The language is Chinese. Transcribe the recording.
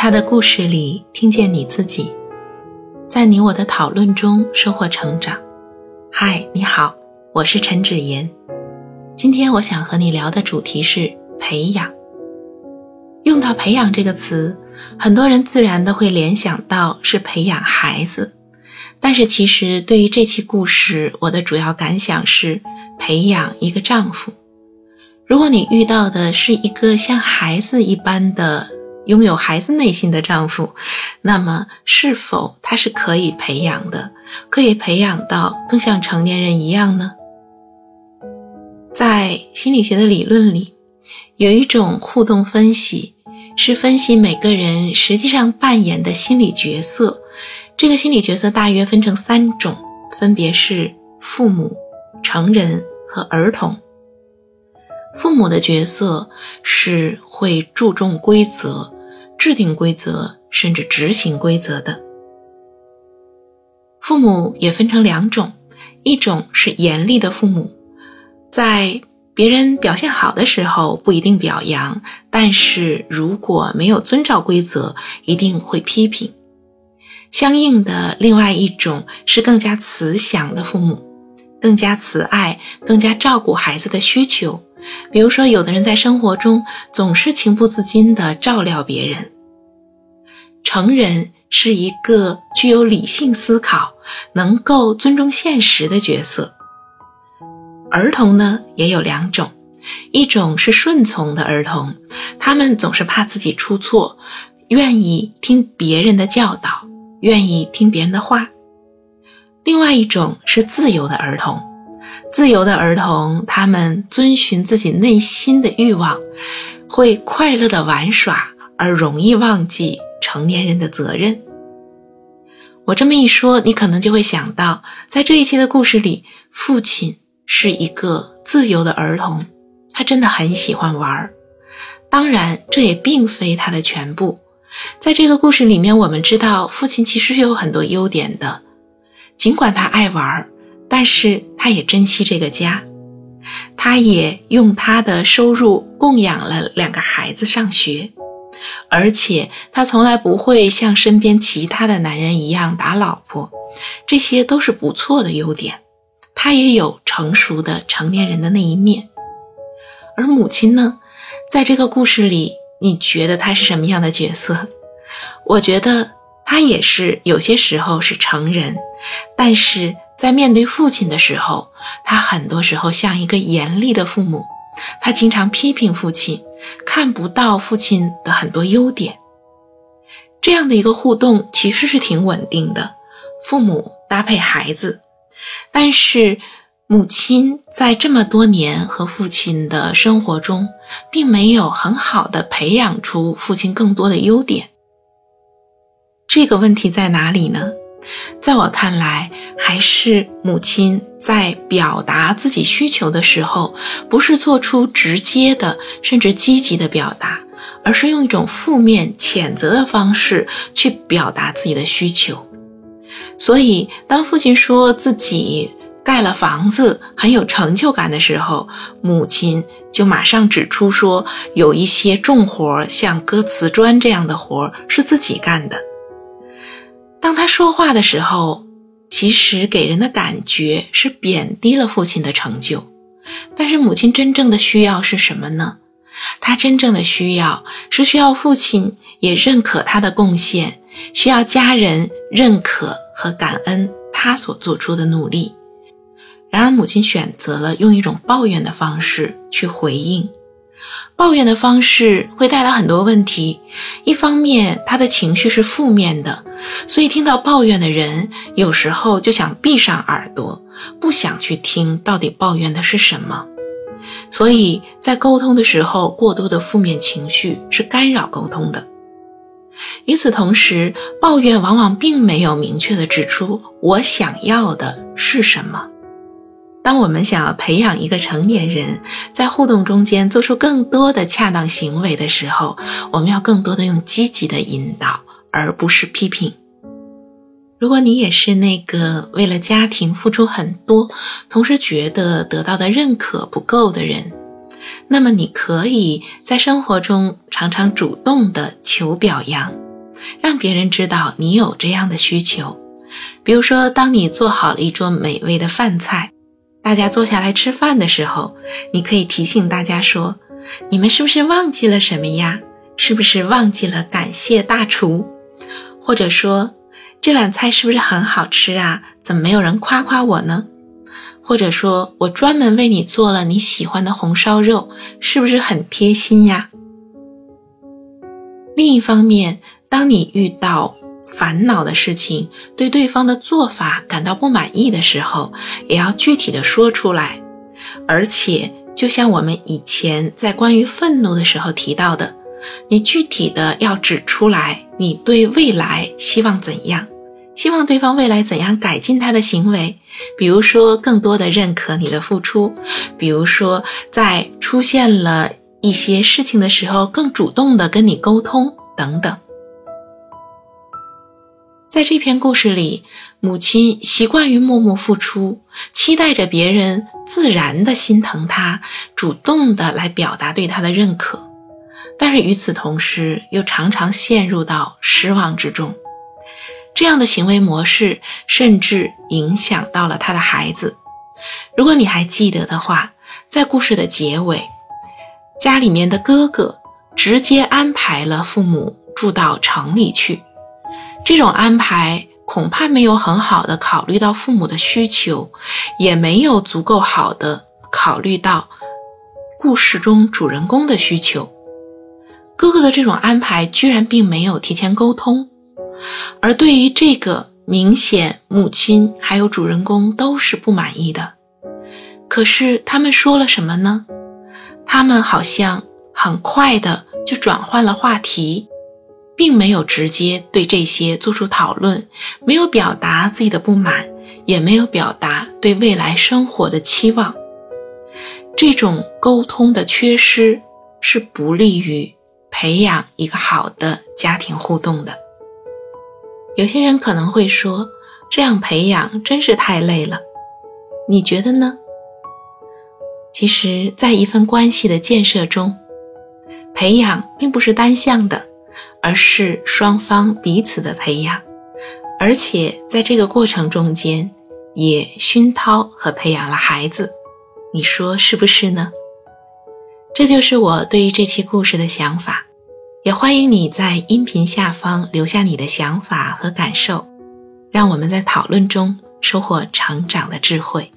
他的故事里听见你自己，在你我的讨论中收获成长。嗨，你好，我是陈芷言。今天我想和你聊的主题是培养。用到“培养”这个词，很多人自然的会联想到是培养孩子。但是其实对于这期故事，我的主要感想是培养一个丈夫。如果你遇到的是一个像孩子一般的拥有孩子内心的丈夫，那么是否他是可以培养的，可以培养到更像成年人一样呢？在心理学的理论里，有一种互动分析，是分析每个人实际上扮演的心理角色。这个心理角色大约分成三种，分别是父母、成人和儿童。父母的角色是会注重规则、制定规则，甚至执行规则的。父母也分成两种，一种是严厉的父母，在别人表现好的时候不一定表扬，但是如果没有遵照规则，一定会批评。相应的，另外一种是更加慈祥的父母，更加慈爱，更加照顾孩子的需求。比如说，有的人在生活中总是情不自禁地照料别人。成人是一个具有理性思考、能够尊重现实的角色。儿童呢，也有两种，一种是顺从的儿童，他们总是怕自己出错，愿意听别人的教导。愿意听别人的话。另外一种是自由的儿童，自由的儿童，他们遵循自己内心的欲望，会快乐的玩耍，而容易忘记成年人的责任。我这么一说，你可能就会想到，在这一期的故事里，父亲是一个自由的儿童，他真的很喜欢玩儿。当然，这也并非他的全部。在这个故事里面，我们知道父亲其实是有很多优点的。尽管他爱玩，但是他也珍惜这个家，他也用他的收入供养了两个孩子上学，而且他从来不会像身边其他的男人一样打老婆，这些都是不错的优点。他也有成熟的成年人的那一面。而母亲呢，在这个故事里。你觉得他是什么样的角色？我觉得他也是有些时候是成人，但是在面对父亲的时候，他很多时候像一个严厉的父母，他经常批评父亲，看不到父亲的很多优点。这样的一个互动其实是挺稳定的，父母搭配孩子，但是。母亲在这么多年和父亲的生活中，并没有很好的培养出父亲更多的优点。这个问题在哪里呢？在我看来，还是母亲在表达自己需求的时候，不是做出直接的甚至积极的表达，而是用一种负面谴责的方式去表达自己的需求。所以，当父亲说自己，盖了房子很有成就感的时候，母亲就马上指出说，有一些重活，像割瓷砖这样的活是自己干的。当他说话的时候，其实给人的感觉是贬低了父亲的成就。但是母亲真正的需要是什么呢？她真正的需要是需要父亲也认可她的贡献，需要家人认可和感恩她所做出的努力。然而，母亲选择了用一种抱怨的方式去回应。抱怨的方式会带来很多问题。一方面，他的情绪是负面的，所以听到抱怨的人有时候就想闭上耳朵，不想去听到底抱怨的是什么。所以在沟通的时候，过多的负面情绪是干扰沟通的。与此同时，抱怨往往并没有明确的指出我想要的是什么。当我们想要培养一个成年人在互动中间做出更多的恰当行为的时候，我们要更多的用积极的引导，而不是批评。如果你也是那个为了家庭付出很多，同时觉得得到的认可不够的人，那么你可以在生活中常常主动的求表扬，让别人知道你有这样的需求。比如说，当你做好了一桌美味的饭菜，大家坐下来吃饭的时候，你可以提醒大家说：“你们是不是忘记了什么呀？是不是忘记了感谢大厨？或者说，这碗菜是不是很好吃啊？怎么没有人夸夸我呢？或者说我专门为你做了你喜欢的红烧肉，是不是很贴心呀？”另一方面，当你遇到烦恼的事情，对对方的做法感到不满意的时候，也要具体的说出来。而且，就像我们以前在关于愤怒的时候提到的，你具体的要指出来，你对未来希望怎样，希望对方未来怎样改进他的行为，比如说更多的认可你的付出，比如说在出现了。一些事情的时候，更主动的跟你沟通等等。在这篇故事里，母亲习惯于默默付出，期待着别人自然的心疼她，主动的来表达对她的认可。但是与此同时，又常常陷入到失望之中。这样的行为模式，甚至影响到了他的孩子。如果你还记得的话，在故事的结尾。家里面的哥哥直接安排了父母住到城里去，这种安排恐怕没有很好的考虑到父母的需求，也没有足够好的考虑到故事中主人公的需求。哥哥的这种安排居然并没有提前沟通，而对于这个明显母亲还有主人公都是不满意的。可是他们说了什么呢？他们好像很快的就转换了话题，并没有直接对这些做出讨论，没有表达自己的不满，也没有表达对未来生活的期望。这种沟通的缺失是不利于培养一个好的家庭互动的。有些人可能会说，这样培养真是太累了，你觉得呢？其实，在一份关系的建设中，培养并不是单向的，而是双方彼此的培养，而且在这个过程中间，也熏陶和培养了孩子。你说是不是呢？这就是我对于这期故事的想法，也欢迎你在音频下方留下你的想法和感受，让我们在讨论中收获成长的智慧。